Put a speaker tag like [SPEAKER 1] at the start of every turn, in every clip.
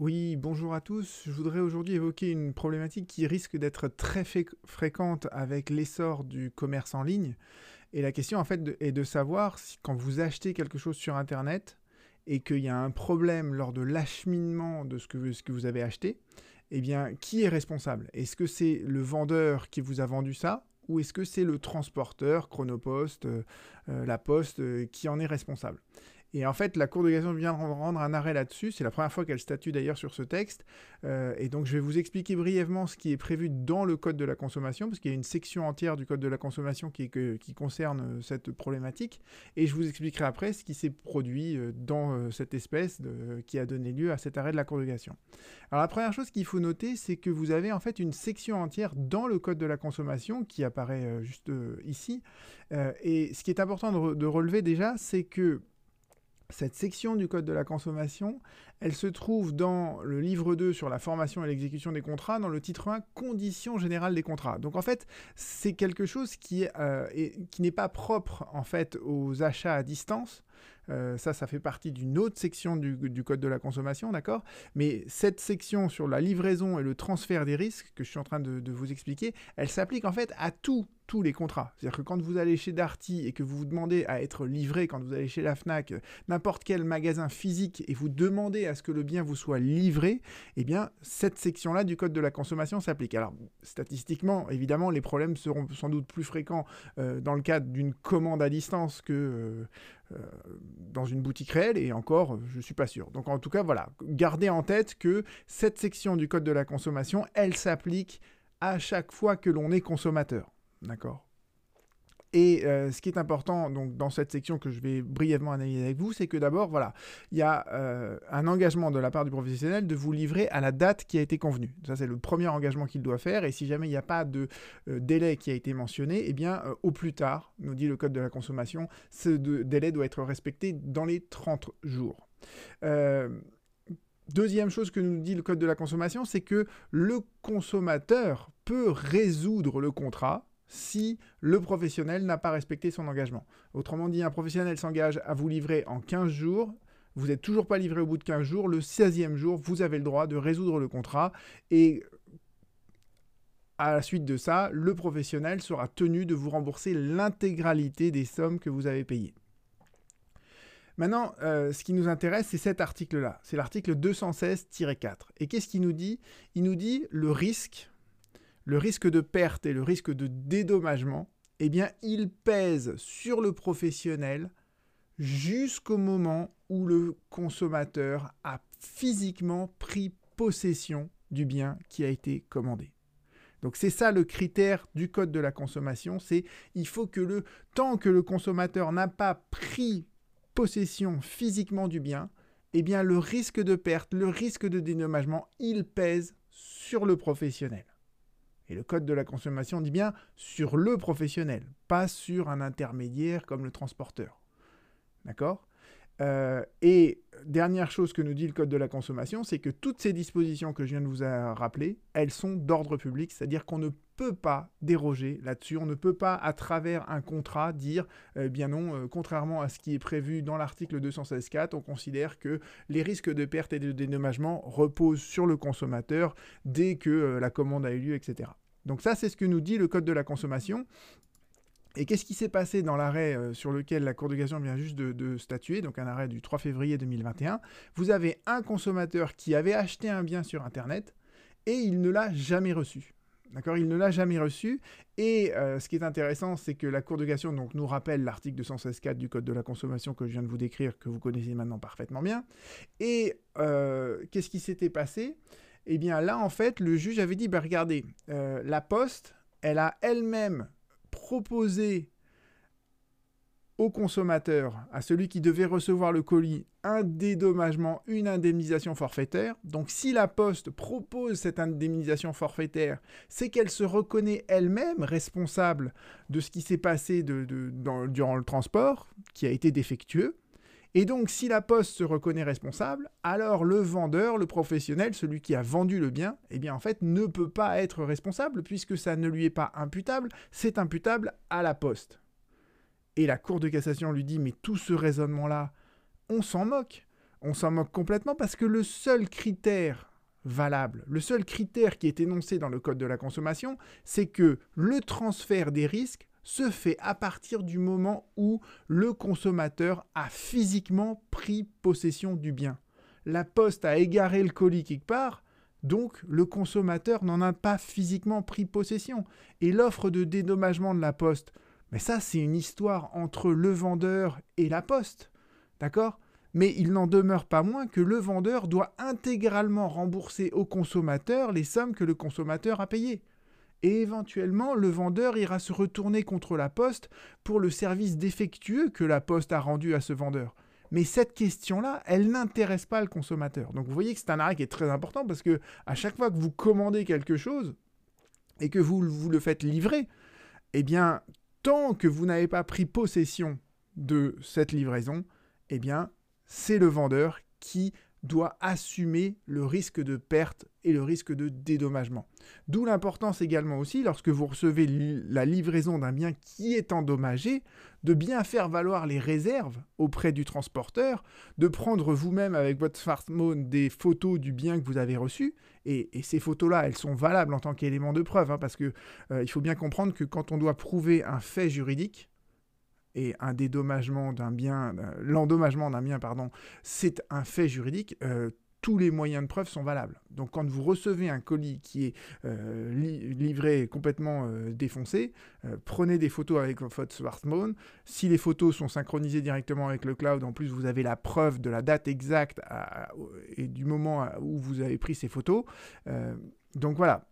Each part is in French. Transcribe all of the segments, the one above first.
[SPEAKER 1] Oui, bonjour à tous. Je voudrais aujourd'hui évoquer une problématique qui risque d'être très fréquente avec l'essor du commerce en ligne. Et la question en fait est de savoir si quand vous achetez quelque chose sur Internet et qu'il y a un problème lors de l'acheminement de ce que, vous avez acheté, eh bien, qui est responsable? Est-ce que c'est le vendeur qui vous a vendu ça ou est-ce que c'est le transporteur, Chronopost, euh, euh, la Poste, euh, qui en est responsable? Et en fait, la Cour de cassation vient de rendre un arrêt là-dessus. C'est la première fois qu'elle statue d'ailleurs sur ce texte. Euh, et donc, je vais vous expliquer brièvement ce qui est prévu dans le Code de la consommation, parce qu'il y a une section entière du Code de la consommation qui, concerne euh, cette problématique. Et je vous expliquerai après ce qui s'est produit euh, dans cette espèce qui a donné lieu à cet arrêt de la Cour de cassation. Alors, la première chose qu'il faut noter, c'est que vous avez en fait une section entière dans le Code de la consommation qui apparaît juste ici. et ce qui est important de relever déjà, c'est que cette section du Code de la consommation, elle se trouve dans le livre 2 sur la formation et l'exécution des contrats, dans le titre 1, conditions générales des contrats. Donc en fait, c'est quelque chose qui, euh, qui n'est pas propre en fait aux achats à distance, euh, ça, ça fait partie d'une autre section du, Code de la consommation, d'accord? Mais cette section sur la livraison et le transfert des risques que je suis en train de, vous expliquer, elle s'applique en fait à tous les contrats. C'est-à-dire que quand vous allez chez Darty et que vous vous demandez à être livré, quand vous allez chez la FNAC, n'importe quel magasin physique, et vous demandez à ce que le bien vous soit livré, eh bien, cette section-là du Code de la consommation s'applique. Alors, statistiquement, évidemment, les problèmes seront sans doute plus fréquents euh, dans le cadre d'une commande à distance que... Euh, euh, dans une boutique réelle et encore, je ne suis pas sûr. Donc en tout cas, voilà, gardez en tête que cette section du Code de la consommation, elle s'applique à chaque fois que l'on est consommateur. D'accord et euh, ce qui est important donc, dans cette section que je vais brièvement analyser avec vous, c'est que d'abord, voilà, il y a euh, un engagement de la part du professionnel de vous livrer à la date qui a été convenue. Ça, c'est le premier engagement qu'il doit faire. Et si jamais il n'y a pas de euh, délai qui a été mentionné, eh bien, au plus tard, nous dit le Code de la consommation, ce délai doit être respecté dans les 30 jours. Deuxième chose que nous dit le Code de la consommation, c'est que le consommateur peut résoudre le contrat si le professionnel n'a pas respecté son engagement. Autrement dit, un professionnel s'engage à vous livrer en 15 jours, vous n'êtes toujours pas livré au bout de 15 jours, le 16e jour, vous avez le droit de résoudre le contrat et à la suite de ça, le professionnel sera tenu de vous rembourser l'intégralité des sommes que vous avez payées. Maintenant, euh, ce qui nous intéresse, c'est cet article-là. C'est l'article 216-4. Et qu'est-ce qu'il nous dit? Il nous dit le risque le risque de perte et le risque de dédommagement, eh bien, il pèse sur le professionnel jusqu'au moment où le consommateur a physiquement pris possession du bien qui a été commandé. Donc c'est ça le critère du code de la consommation, c'est il faut que le tant que le consommateur n'a pas pris possession physiquement du bien, eh bien le risque de perte, le risque de dédommagement, il pèse sur le professionnel. Et le code de la consommation dit bien sur le professionnel, pas sur un intermédiaire comme le transporteur. D'accord? Euh, Et dernière chose que nous dit le code de la consommation, c'est que toutes ces dispositions que je viens de vous rappeler, elles sont d'ordre public, c'est-à-dire qu'on ne peut pas déroger là-dessus, on ne peut pas à travers un contrat dire, eh bien non, euh, contrairement à ce qui est prévu dans l'article 216.4, on considère que les risques de perte et de dédommagement reposent sur le consommateur dès que euh, la commande a eu lieu, etc. Donc ça, c'est ce que nous dit le Code de la consommation. Et qu'est-ce qui s'est passé dans l'arrêt euh, sur lequel la Cour de cassation vient juste de, statuer, donc un arrêt du 3 février 2021 Vous avez un consommateur qui avait acheté un bien sur Internet et il ne l'a jamais reçu. D'accord? Il ne l'a jamais reçu. Et euh, ce qui est intéressant, c'est que la Cour de cassation donc, nous rappelle l'article 216.4 du Code de la consommation que je viens de vous décrire, que vous connaissez maintenant parfaitement bien. Et euh, qu'est-ce qui s'était passé? Eh bien là, en fait, le juge avait dit, bah, regardez, la Poste, elle a elle-même proposé au consommateur, à celui qui devait recevoir le colis, un dédommagement, une indemnisation forfaitaire. Donc si la Poste propose cette indemnisation forfaitaire, c'est qu'elle se reconnaît elle-même responsable de ce qui s'est passé durant le transport, qui a été défectueux. Et donc, si la poste se reconnaît responsable, alors le vendeur, le professionnel, celui qui a vendu le bien, eh bien, en fait, ne peut pas être responsable puisque ça ne lui est pas imputable, c'est imputable à la poste. Et la Cour de cassation lui dit, mais tout ce raisonnement-là, on s'en moque. on s'en moque complètement parce que le seul critère valable, le seul critère qui est énoncé dans le Code de la consommation, c'est que le transfert des risques se fait à partir du moment où le consommateur a physiquement pris possession du bien. La poste a égaré le colis quelque part, donc le consommateur n'en a pas physiquement pris possession. Et l'offre de dédommagement de la poste, mais ça c'est une histoire entre le vendeur et la poste. D'accord? Mais il n'en demeure pas moins que le vendeur doit intégralement rembourser au consommateur les sommes que le consommateur a payées et éventuellement le vendeur ira se retourner contre la poste pour le service défectueux que la poste a rendu à ce vendeur. Mais cette question-là, elle n'intéresse pas le consommateur. Donc vous voyez que c'est un arrêt qui est très important parce que à chaque fois que vous commandez quelque chose et que vous, vous le faites livrer, eh bien, tant que vous n'avez pas pris possession de cette livraison, eh bien, c'est le vendeur qui doit assumer le risque de perte et le risque de dédommagement. D'où l'importance également aussi, lorsque vous recevez la livraison d'un bien qui est endommagé, de bien faire valoir les réserves auprès du transporteur, de prendre vous-même avec votre smartphone des photos du bien que vous avez reçu, et, ces photos-là, elles sont valables en tant qu'élément de preuve, hein, parce qu'il euh, faut bien comprendre que quand on doit prouver un fait juridique, et un dédommagement d'un bien, l'endommagement d'un bien, pardon, c'est un fait juridique, euh, tous les moyens de preuve sont valables. Donc quand vous recevez un colis qui est euh, livré complètement euh, défoncé, prenez des photos avec votre smartphone. Si les photos sont synchronisées directement avec le cloud, en plus vous avez la preuve de la date exacte et du moment où vous avez pris ces photos. donc voilà.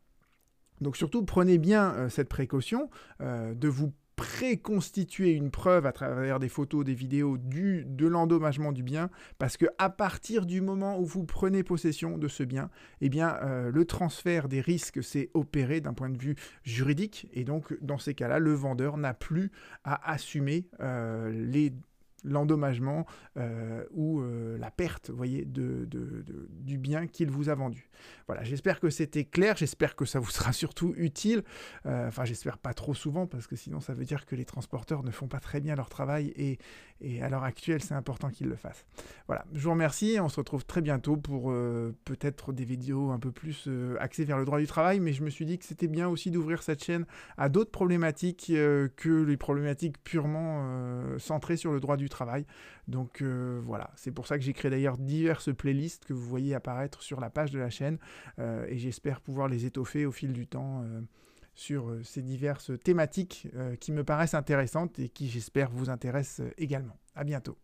[SPEAKER 1] Donc surtout prenez bien cette précaution de vous préconstituer une preuve à travers des photos, des vidéos du, de l'endommagement du bien, parce que à partir du moment où vous prenez possession de ce bien, eh bien euh, le transfert des risques s'est opéré d'un point de vue juridique, et donc dans ces cas-là, le vendeur n'a plus à assumer euh, les l'endommagement euh, ou euh, la perte, voyez, de, du bien qu'il vous a vendu. Voilà, j'espère que c'était clair, j'espère que ça vous sera surtout utile. Euh, enfin, j'espère pas trop souvent, parce que sinon ça veut dire que les transporteurs ne font pas très bien leur travail, et, et à l'heure actuelle, c'est important qu'ils le fassent. Voilà, je vous remercie, on se retrouve très bientôt pour peut-être des vidéos un peu plus axées vers le droit du travail, mais je me suis dit que c'était bien aussi d'ouvrir cette chaîne à d'autres problématiques que les problématiques purement centrées sur le droit travail. Donc euh, voilà, c'est pour ça que j'ai créé d'ailleurs diverses playlists que vous voyez apparaître sur la page de la chaîne euh, et j'espère pouvoir les étoffer au fil du temps euh, sur ces diverses thématiques qui me paraissent intéressantes et qui j'espère vous intéressent également. À bientôt.